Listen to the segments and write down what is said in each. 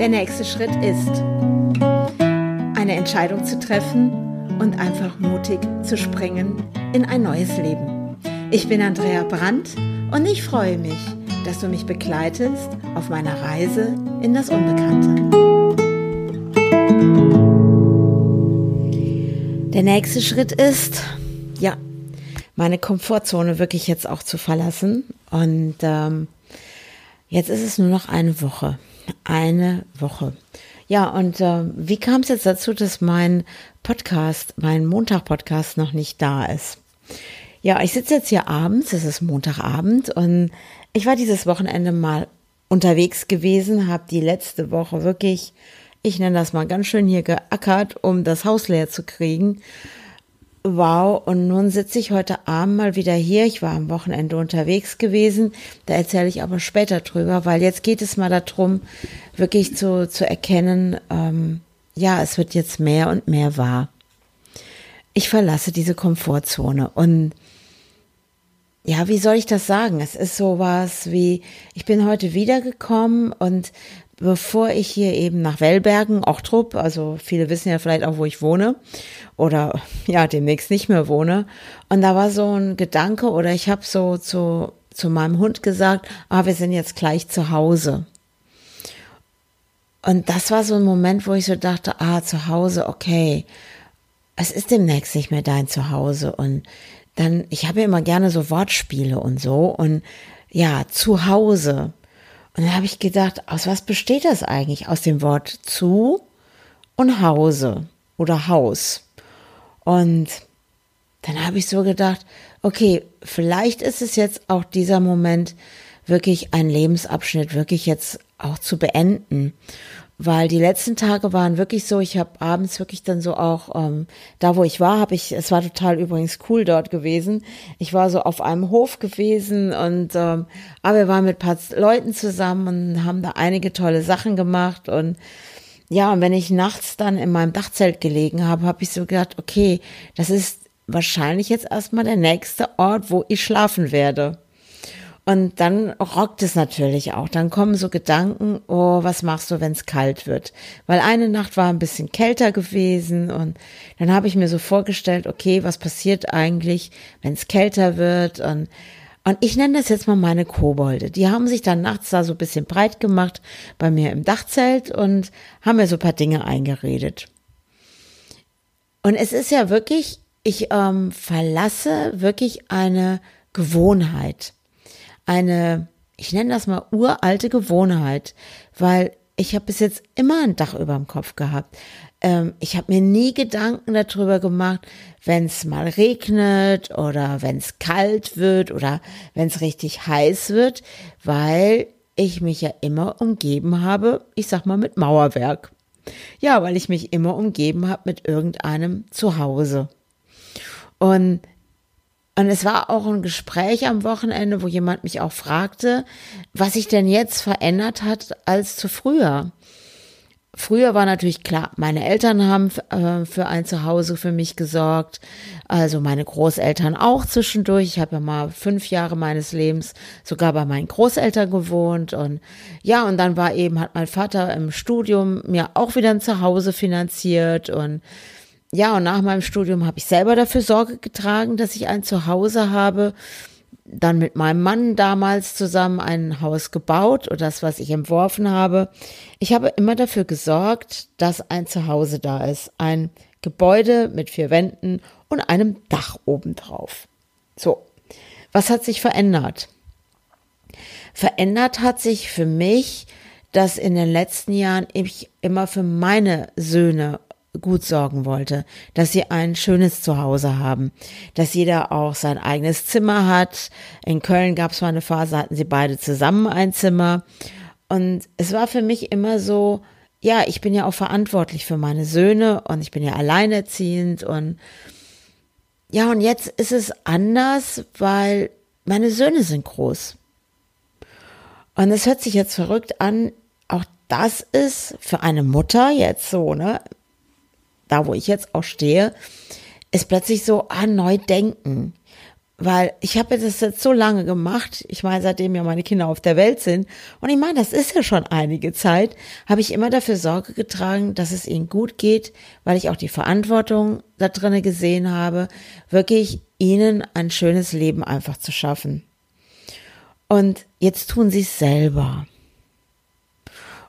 Der nächste Schritt ist, eine Entscheidung zu treffen und einfach mutig zu springen in ein neues Leben. Ich bin Andrea Brandt und ich freue mich, dass du mich begleitest auf meiner Reise in das Unbekannte. Der nächste Schritt ist, ja, meine Komfortzone wirklich jetzt auch zu verlassen. Und ähm, jetzt ist es nur noch eine Woche. Eine Woche. Ja, und äh, wie kam es jetzt dazu, dass mein Podcast, mein Montag-Podcast noch nicht da ist? Ja, ich sitze jetzt hier abends, es ist Montagabend und ich war dieses Wochenende mal unterwegs gewesen, habe die letzte Woche wirklich, ich nenne das mal ganz schön hier geackert, um das Haus leer zu kriegen. Wow, und nun sitze ich heute Abend mal wieder hier. Ich war am Wochenende unterwegs gewesen. Da erzähle ich aber später drüber, weil jetzt geht es mal darum, wirklich zu, zu erkennen, ähm, ja, es wird jetzt mehr und mehr wahr. Ich verlasse diese Komfortzone und ja, wie soll ich das sagen? Es ist sowas wie, ich bin heute wiedergekommen und bevor ich hier eben nach Wellbergen, Ochtrup, also viele wissen ja vielleicht auch, wo ich wohne oder ja, demnächst nicht mehr wohne. Und da war so ein Gedanke oder ich habe so zu, zu meinem Hund gesagt, ah, wir sind jetzt gleich zu Hause. Und das war so ein Moment, wo ich so dachte, ah, zu Hause, okay, es ist demnächst nicht mehr dein Zuhause. Und dann, ich habe ja immer gerne so Wortspiele und so. Und ja, zu Hause. Und dann habe ich gedacht, aus was besteht das eigentlich? Aus dem Wort zu und Hause oder Haus. Und dann habe ich so gedacht, okay, vielleicht ist es jetzt auch dieser Moment, wirklich einen Lebensabschnitt wirklich jetzt auch zu beenden weil die letzten Tage waren wirklich so, ich habe abends wirklich dann so auch, ähm, da wo ich war, habe ich, es war total übrigens cool dort gewesen. Ich war so auf einem Hof gewesen und ähm, aber wir waren mit ein paar Leuten zusammen und haben da einige tolle Sachen gemacht und ja, und wenn ich nachts dann in meinem Dachzelt gelegen habe, habe ich so gedacht, okay, das ist wahrscheinlich jetzt erstmal der nächste Ort, wo ich schlafen werde. Und dann rockt es natürlich auch. Dann kommen so Gedanken, oh, was machst du, wenn es kalt wird? Weil eine Nacht war ein bisschen kälter gewesen und dann habe ich mir so vorgestellt, okay, was passiert eigentlich, wenn es kälter wird? Und, und ich nenne das jetzt mal meine Kobolde. Die haben sich dann nachts da so ein bisschen breit gemacht bei mir im Dachzelt und haben mir so ein paar Dinge eingeredet. Und es ist ja wirklich, ich ähm, verlasse wirklich eine Gewohnheit eine, ich nenne das mal uralte Gewohnheit, weil ich habe bis jetzt immer ein Dach über dem Kopf gehabt. Ähm, ich habe mir nie Gedanken darüber gemacht, wenn es mal regnet oder wenn es kalt wird oder wenn es richtig heiß wird, weil ich mich ja immer umgeben habe, ich sag mal mit Mauerwerk. Ja, weil ich mich immer umgeben habe mit irgendeinem Zuhause. Und und es war auch ein Gespräch am Wochenende, wo jemand mich auch fragte, was sich denn jetzt verändert hat als zu früher. Früher war natürlich klar, meine Eltern haben äh, für ein Zuhause für mich gesorgt, also meine Großeltern auch zwischendurch. Ich habe ja mal fünf Jahre meines Lebens sogar bei meinen Großeltern gewohnt und ja, und dann war eben, hat mein Vater im Studium mir auch wieder ein Zuhause finanziert und ja, und nach meinem Studium habe ich selber dafür Sorge getragen, dass ich ein Zuhause habe. Dann mit meinem Mann damals zusammen ein Haus gebaut oder das, was ich entworfen habe. Ich habe immer dafür gesorgt, dass ein Zuhause da ist. Ein Gebäude mit vier Wänden und einem Dach obendrauf. So. Was hat sich verändert? Verändert hat sich für mich, dass in den letzten Jahren ich immer für meine Söhne gut sorgen wollte, dass sie ein schönes Zuhause haben, dass jeder auch sein eigenes Zimmer hat. In Köln gab es mal eine Phase, hatten sie beide zusammen ein Zimmer. Und es war für mich immer so, ja, ich bin ja auch verantwortlich für meine Söhne und ich bin ja alleinerziehend und ja, und jetzt ist es anders, weil meine Söhne sind groß. Und es hört sich jetzt verrückt an, auch das ist für eine Mutter jetzt so, ne? Da wo ich jetzt auch stehe, ist plötzlich so, ah, neu denken. weil ich habe das jetzt so lange gemacht, ich meine, seitdem ja meine Kinder auf der Welt sind, und ich meine, das ist ja schon einige Zeit, habe ich immer dafür Sorge getragen, dass es ihnen gut geht, weil ich auch die Verantwortung da drinnen gesehen habe, wirklich ihnen ein schönes Leben einfach zu schaffen. Und jetzt tun sie es selber.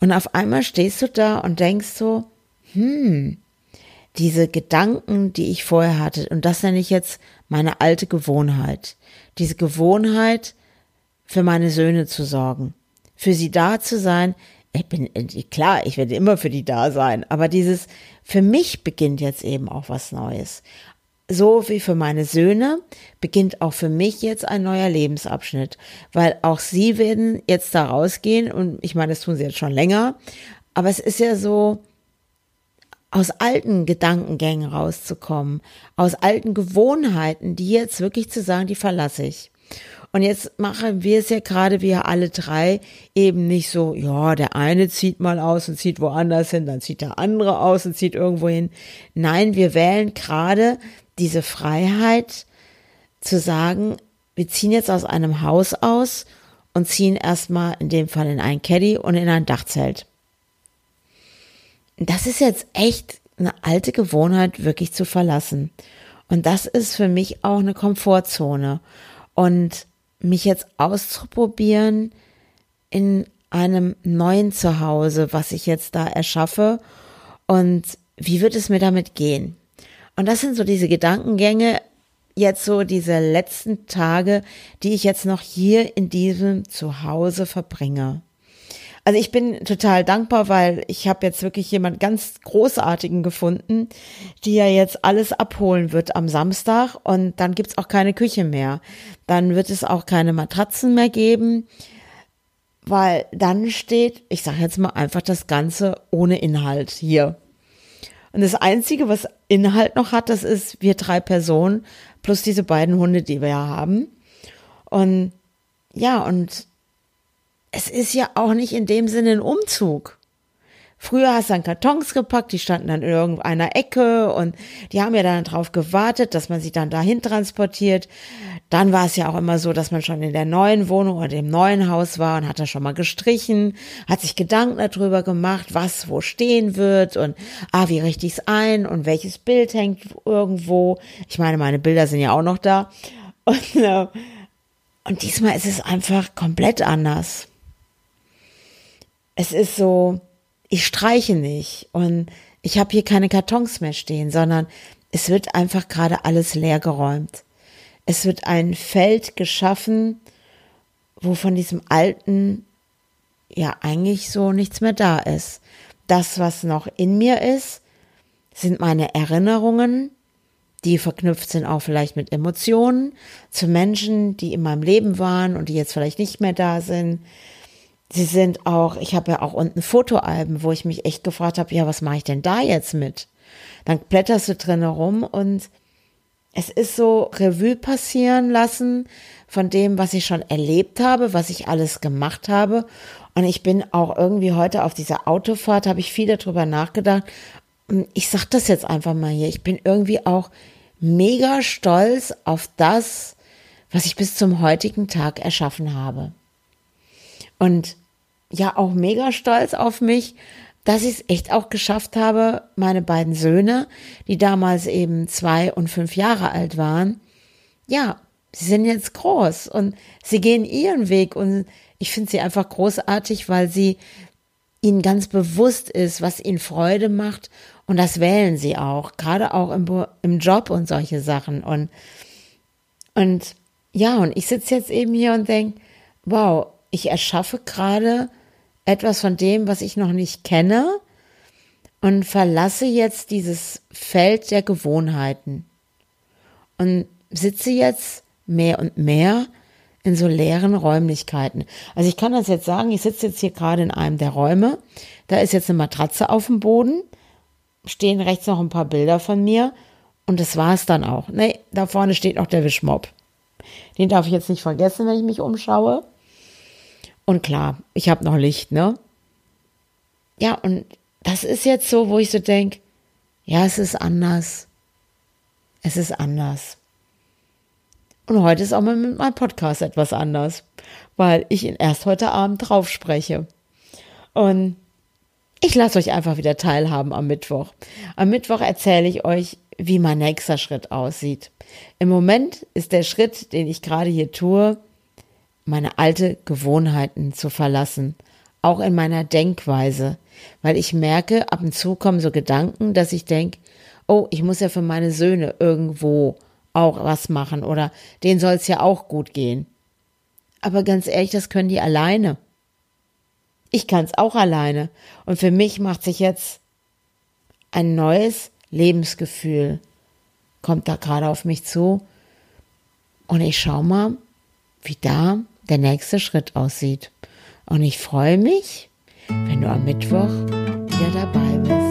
Und auf einmal stehst du da und denkst so, hm, diese Gedanken, die ich vorher hatte, und das nenne ich jetzt meine alte Gewohnheit. Diese Gewohnheit, für meine Söhne zu sorgen, für sie da zu sein. Ich bin, klar, ich werde immer für die da sein, aber dieses, für mich beginnt jetzt eben auch was Neues. So wie für meine Söhne beginnt auch für mich jetzt ein neuer Lebensabschnitt, weil auch sie werden jetzt da rausgehen und ich meine, das tun sie jetzt schon länger, aber es ist ja so, aus alten Gedankengängen rauszukommen, aus alten Gewohnheiten, die jetzt wirklich zu sagen, die verlasse ich. Und jetzt machen wir es ja gerade, wir alle drei, eben nicht so, ja, der eine zieht mal aus und zieht woanders hin, dann zieht der andere aus und zieht irgendwo hin. Nein, wir wählen gerade diese Freiheit zu sagen, wir ziehen jetzt aus einem Haus aus und ziehen erstmal in dem Fall in ein Caddy und in ein Dachzelt das ist jetzt echt eine alte Gewohnheit, wirklich zu verlassen. Und das ist für mich auch eine Komfortzone. Und mich jetzt auszuprobieren in einem neuen Zuhause, was ich jetzt da erschaffe und wie wird es mir damit gehen? Und das sind so diese Gedankengänge, jetzt so diese letzten Tage, die ich jetzt noch hier in diesem Zuhause verbringe. Also ich bin total dankbar, weil ich habe jetzt wirklich jemand ganz großartigen gefunden, die ja jetzt alles abholen wird am Samstag und dann gibt's auch keine Küche mehr. Dann wird es auch keine Matratzen mehr geben, weil dann steht, ich sage jetzt mal einfach das Ganze ohne Inhalt hier. Und das Einzige, was Inhalt noch hat, das ist wir drei Personen plus diese beiden Hunde, die wir ja haben. Und ja, und es ist ja auch nicht in dem Sinne ein Umzug. Früher hast du dann Kartons gepackt, die standen dann in irgendeiner Ecke und die haben ja dann drauf gewartet, dass man sie dann dahin transportiert. Dann war es ja auch immer so, dass man schon in der neuen Wohnung oder dem neuen Haus war und hat da schon mal gestrichen, hat sich Gedanken darüber gemacht, was wo stehen wird und ah, wie richte ich es ein und welches Bild hängt irgendwo. Ich meine, meine Bilder sind ja auch noch da. Und, äh, und diesmal ist es einfach komplett anders es ist so, ich streiche nicht und ich habe hier keine Kartons mehr stehen, sondern es wird einfach gerade alles leer geräumt. Es wird ein Feld geschaffen, wo von diesem alten ja eigentlich so nichts mehr da ist. Das, was noch in mir ist, sind meine Erinnerungen, die verknüpft sind auch vielleicht mit Emotionen zu Menschen, die in meinem Leben waren und die jetzt vielleicht nicht mehr da sind. Sie sind auch, ich habe ja auch unten Fotoalben, wo ich mich echt gefragt habe, ja, was mache ich denn da jetzt mit? Dann blätterst du drin herum und es ist so Revue passieren lassen von dem, was ich schon erlebt habe, was ich alles gemacht habe. Und ich bin auch irgendwie heute auf dieser Autofahrt, habe ich viel darüber nachgedacht. Und ich sage das jetzt einfach mal hier. Ich bin irgendwie auch mega stolz auf das, was ich bis zum heutigen Tag erschaffen habe. Und ja, auch mega stolz auf mich, dass ich es echt auch geschafft habe, meine beiden Söhne, die damals eben zwei und fünf Jahre alt waren, ja, sie sind jetzt groß und sie gehen ihren Weg und ich finde sie einfach großartig, weil sie ihnen ganz bewusst ist, was ihnen Freude macht und das wählen sie auch, gerade auch im, im Job und solche Sachen und und ja, und ich sitze jetzt eben hier und denke, wow, ich erschaffe gerade etwas von dem, was ich noch nicht kenne und verlasse jetzt dieses Feld der Gewohnheiten und sitze jetzt mehr und mehr in so leeren Räumlichkeiten. Also ich kann das jetzt sagen, ich sitze jetzt hier gerade in einem der Räume, da ist jetzt eine Matratze auf dem Boden, stehen rechts noch ein paar Bilder von mir und das war es dann auch. Nee, da vorne steht noch der Wischmob. Den darf ich jetzt nicht vergessen, wenn ich mich umschaue. Und klar, ich habe noch Licht, ne? Ja, und das ist jetzt so, wo ich so denke, ja, es ist anders. Es ist anders. Und heute ist auch mal mit meinem Podcast etwas anders, weil ich ihn erst heute Abend drauf spreche. Und ich lasse euch einfach wieder teilhaben am Mittwoch. Am Mittwoch erzähle ich euch, wie mein nächster Schritt aussieht. Im Moment ist der Schritt, den ich gerade hier tue, meine alte Gewohnheiten zu verlassen, auch in meiner Denkweise, weil ich merke, ab und zu kommen so Gedanken, dass ich denke, oh, ich muss ja für meine Söhne irgendwo auch was machen oder denen soll es ja auch gut gehen. Aber ganz ehrlich, das können die alleine. Ich kann es auch alleine. Und für mich macht sich jetzt ein neues Lebensgefühl, kommt da gerade auf mich zu. Und ich schaue mal, wie da der nächste Schritt aussieht. Und ich freue mich, wenn du am Mittwoch wieder dabei bist.